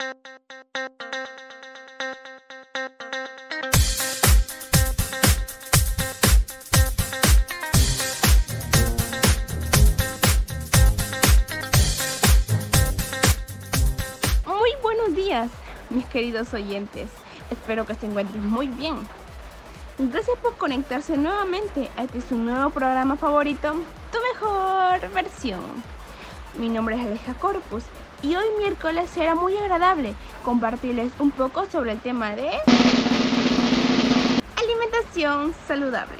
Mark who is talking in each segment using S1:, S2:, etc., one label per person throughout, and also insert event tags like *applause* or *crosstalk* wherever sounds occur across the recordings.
S1: Muy buenos días, mis queridos oyentes. Espero que se encuentren muy bien. Gracias por conectarse nuevamente a este su nuevo programa favorito, Tu Mejor Versión. Mi nombre es Aleja Corpus y hoy miércoles será muy agradable compartirles un poco sobre el tema de alimentación saludable.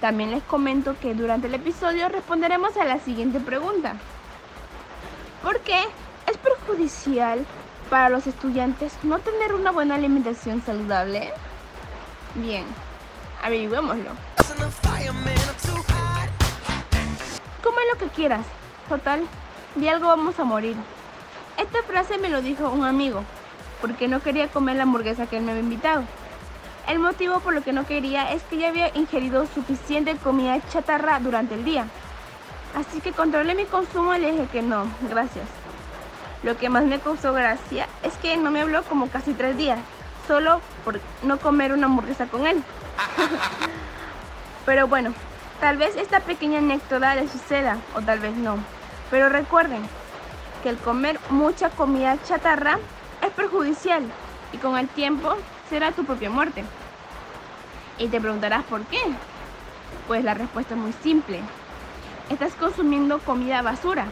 S1: También les comento que durante el episodio responderemos a la siguiente pregunta. ¿Por qué es perjudicial para los estudiantes no tener una buena alimentación saludable? Bien, averigüémoslo. Come lo que quieras. Total, de algo vamos a morir. Esta frase me lo dijo un amigo, porque no quería comer la hamburguesa que él me había invitado. El motivo por lo que no quería es que ya había ingerido suficiente comida chatarra durante el día. Así que controlé mi consumo y le dije que no, gracias. Lo que más me causó gracia es que no me habló como casi tres días, solo por no comer una hamburguesa con él. *laughs* Pero bueno, tal vez esta pequeña anécdota le suceda o tal vez no. Pero recuerden que el comer mucha comida chatarra es perjudicial y con el tiempo será tu propia muerte. Y te preguntarás por qué. Pues la respuesta es muy simple. Estás consumiendo comida basura.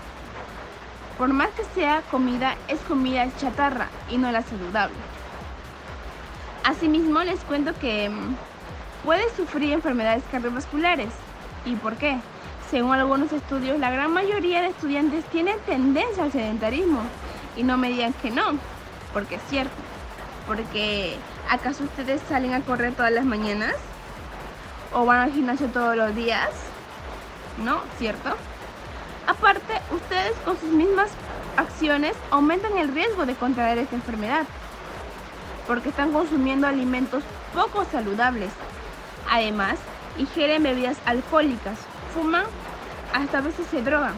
S1: Por más que sea comida, es comida chatarra y no la saludable. Asimismo, les cuento que mm, puedes sufrir enfermedades cardiovasculares. ¿Y por qué? Según algunos estudios, la gran mayoría de estudiantes tienen tendencia al sedentarismo. Y no me digan que no, porque es cierto. Porque ¿acaso ustedes salen a correr todas las mañanas? ¿O van al gimnasio todos los días? ¿No? ¿Cierto? Aparte, ustedes con sus mismas acciones aumentan el riesgo de contraer esta enfermedad, porque están consumiendo alimentos poco saludables. Además, ingieren bebidas alcohólicas, fuman, hasta a veces se drogan.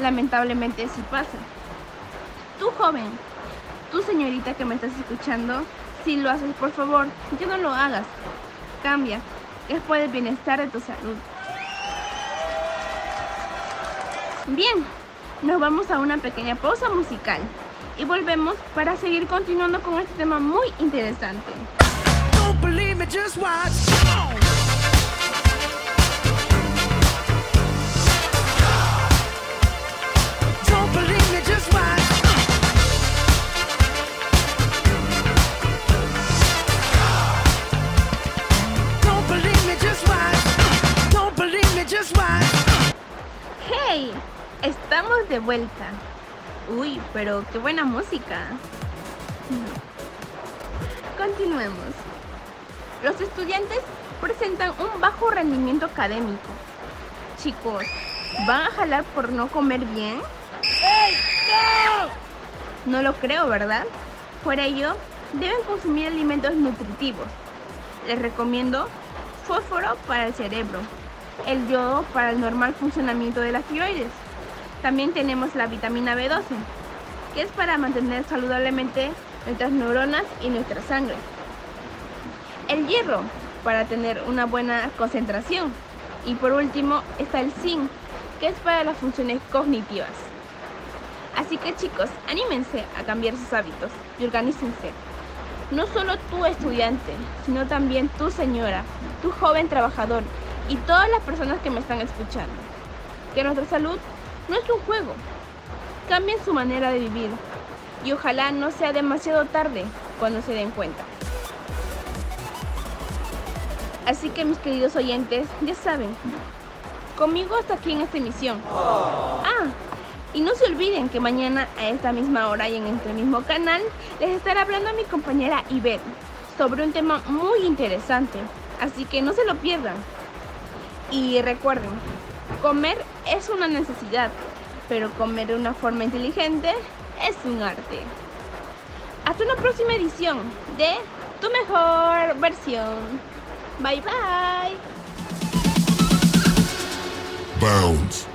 S1: Lamentablemente así pasa. Tú joven, tú señorita que me estás escuchando, si lo haces, por favor, ya no lo hagas. Cambia, es por el bienestar de tu salud. Bien, nos vamos a una pequeña pausa musical y volvemos para seguir continuando con este tema muy interesante. Estamos de vuelta. Uy, pero qué buena música. Continuemos. Los estudiantes presentan un bajo rendimiento académico. Chicos, ¿van a jalar por no comer bien? No lo creo, ¿verdad? Por ello, deben consumir alimentos nutritivos. Les recomiendo fósforo para el cerebro, el yodo para el normal funcionamiento de las tiroides. También tenemos la vitamina B12, que es para mantener saludablemente nuestras neuronas y nuestra sangre. El hierro, para tener una buena concentración. Y por último está el zinc, que es para las funciones cognitivas. Así que chicos, anímense a cambiar sus hábitos y organícense. No solo tú estudiante, sino también tu señora, tu joven trabajador y todas las personas que me están escuchando. Que nuestra salud no es un juego. Cambien su manera de vivir y ojalá no sea demasiado tarde cuando se den cuenta. Así que mis queridos oyentes, ya saben, conmigo hasta aquí en esta emisión. Ah, y no se olviden que mañana a esta misma hora y en este mismo canal les estará hablando mi compañera Ivette sobre un tema muy interesante. Así que no se lo pierdan. Y recuerden, comer es una necesidad, pero comer de una forma inteligente es un arte. Hasta una próxima edición de Tu Mejor Versión. Bye bye.
S2: Bounds.